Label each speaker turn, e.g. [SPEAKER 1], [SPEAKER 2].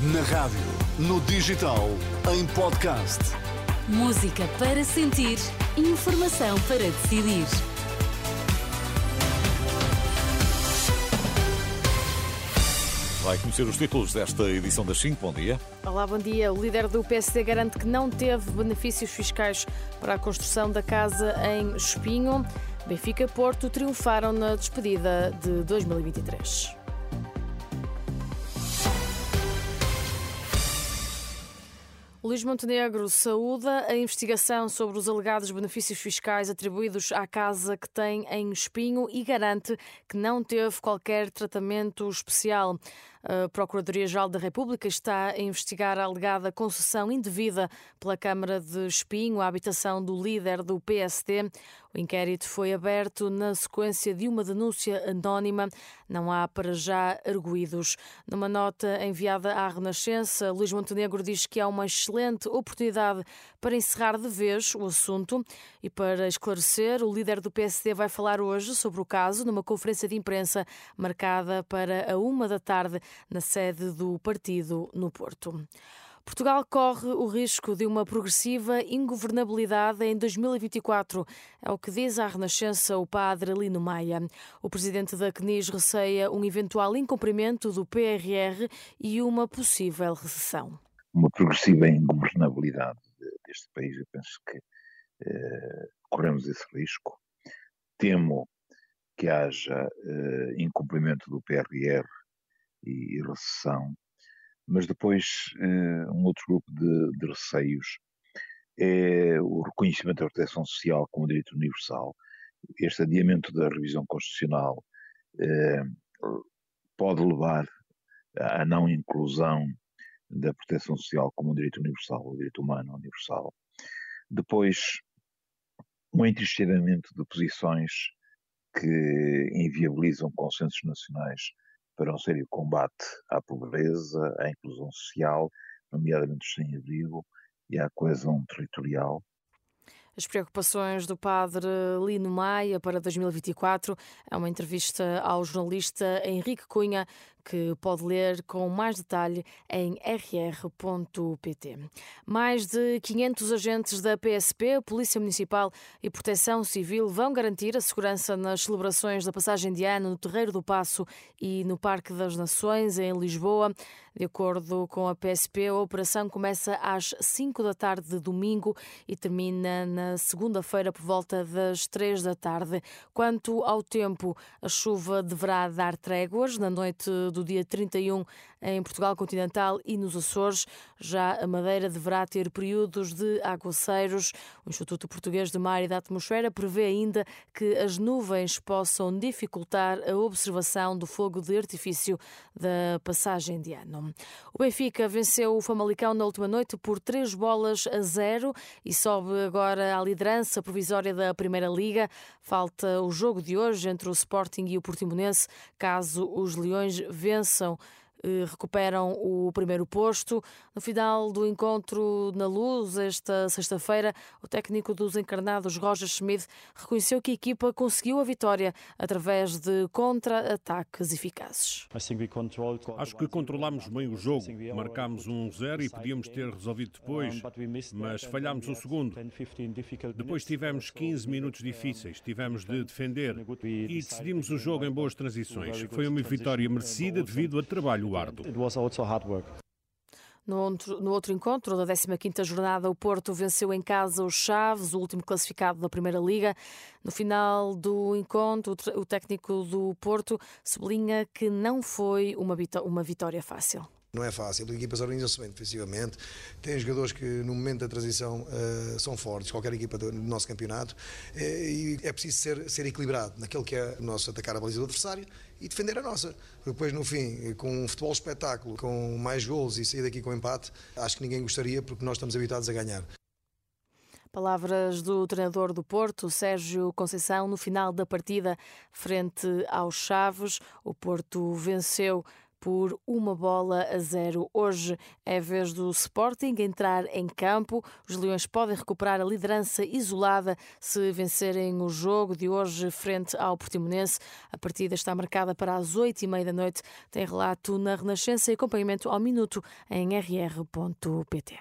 [SPEAKER 1] Na rádio, no digital, em podcast.
[SPEAKER 2] Música para sentir, informação para decidir.
[SPEAKER 3] Vai conhecer os títulos desta edição das 5. Bom dia.
[SPEAKER 4] Olá, bom dia. O líder do PSD garante que não teve benefícios fiscais para a construção da casa em Espinho. Benfica e Porto triunfaram na despedida de 2023. Luís Montenegro saúda a investigação sobre os alegados benefícios fiscais atribuídos à casa que tem em Espinho e garante que não teve qualquer tratamento especial. A Procuradoria-Geral da República está a investigar a alegada concessão indevida pela Câmara de Espinho à habitação do líder do PSD. O inquérito foi aberto na sequência de uma denúncia anónima. Não há para já arguídos. Numa nota enviada à Renascença, Luís Montenegro diz que há uma excelente oportunidade para encerrar de vez o assunto e para esclarecer, o líder do PSD vai falar hoje sobre o caso numa conferência de imprensa marcada para a uma da tarde na sede do partido no Porto. Portugal corre o risco de uma progressiva ingovernabilidade em 2024, é o que diz à Renascença o padre Lino Maia. O presidente da CNIS receia um eventual incumprimento do PRR e uma possível recessão.
[SPEAKER 5] Uma progressiva ingovernabilidade deste país, eu penso que eh, corremos esse risco. Temo que haja eh, incumprimento do PRR e, recessão, mas depois uh, um outro grupo de, de, receios é o reconhecimento da proteção social como direito universal. Este adiamento da revisão constitucional uh, pode levar à não inclusão da proteção social como um direito universal, o direito humano universal. Depois, um entristecimento de posições que inviabilizam consensos nacionais para um sério combate à pobreza, à inclusão social, nomeadamente sem-abrigo e à coesão territorial.
[SPEAKER 4] As preocupações do padre Lino Maia para 2024 é uma entrevista ao jornalista Henrique Cunha, que pode ler com mais detalhe em rr.pt. Mais de 500 agentes da PSP, Polícia Municipal e Proteção Civil vão garantir a segurança nas celebrações da passagem de ano no Terreiro do Passo e no Parque das Nações, em Lisboa. De acordo com a PSP, a operação começa às 5 da tarde de domingo e termina na segunda-feira por volta das 3 da tarde. Quanto ao tempo, a chuva deverá dar tréguas na noite do do dia 31 em Portugal continental e nos Açores. Já a Madeira deverá ter períodos de aguaceiros. O Instituto Português de Mar e da Atmosfera prevê ainda que as nuvens possam dificultar a observação do fogo de artifício da passagem de ano. O Benfica venceu o Famalicão na última noite por três bolas a zero e sobe agora à liderança provisória da Primeira Liga. Falta o jogo de hoje entre o Sporting e o Portimonense, caso os Leões vençam eh, recuperam o primeiro posto. No final do encontro na Luz, esta sexta-feira, o técnico dos encarnados, Roger Schmidt, reconheceu que a equipa conseguiu a vitória através de contra-ataques eficazes.
[SPEAKER 6] Acho que controlámos bem o jogo. Marcámos um zero e podíamos ter resolvido depois, mas falhámos o segundo. Depois tivemos 15 minutos difíceis, tivemos de defender e decidimos o jogo em boas transições. Foi uma vitória merecida devido a trabalho árduo.
[SPEAKER 4] No outro, no outro encontro da 15ª jornada, o Porto venceu em casa os Chaves, o último classificado da Primeira Liga. No final do encontro, o técnico do Porto sublinha que não foi uma vitória fácil.
[SPEAKER 7] Não é fácil, as equipas organizam-se bem defensivamente, têm jogadores que no momento da transição uh, são fortes, qualquer equipa do, do nosso campeonato, uh, e é preciso ser, ser equilibrado naquilo que é o nosso atacar a baliza do adversário e defender a nossa. Porque depois, no fim, com um futebol espetáculo, com mais gols e sair daqui com empate, acho que ninguém gostaria porque nós estamos habituados a ganhar.
[SPEAKER 4] Palavras do treinador do Porto, Sérgio Conceição, no final da partida frente aos Chaves. O Porto venceu por uma bola a zero. Hoje é vez do Sporting entrar em campo. Os Leões podem recuperar a liderança isolada se vencerem o jogo de hoje frente ao Portimonense. A partida está marcada para as oito e meia da noite. Tem relato na Renascença e acompanhamento ao minuto em rr.pt.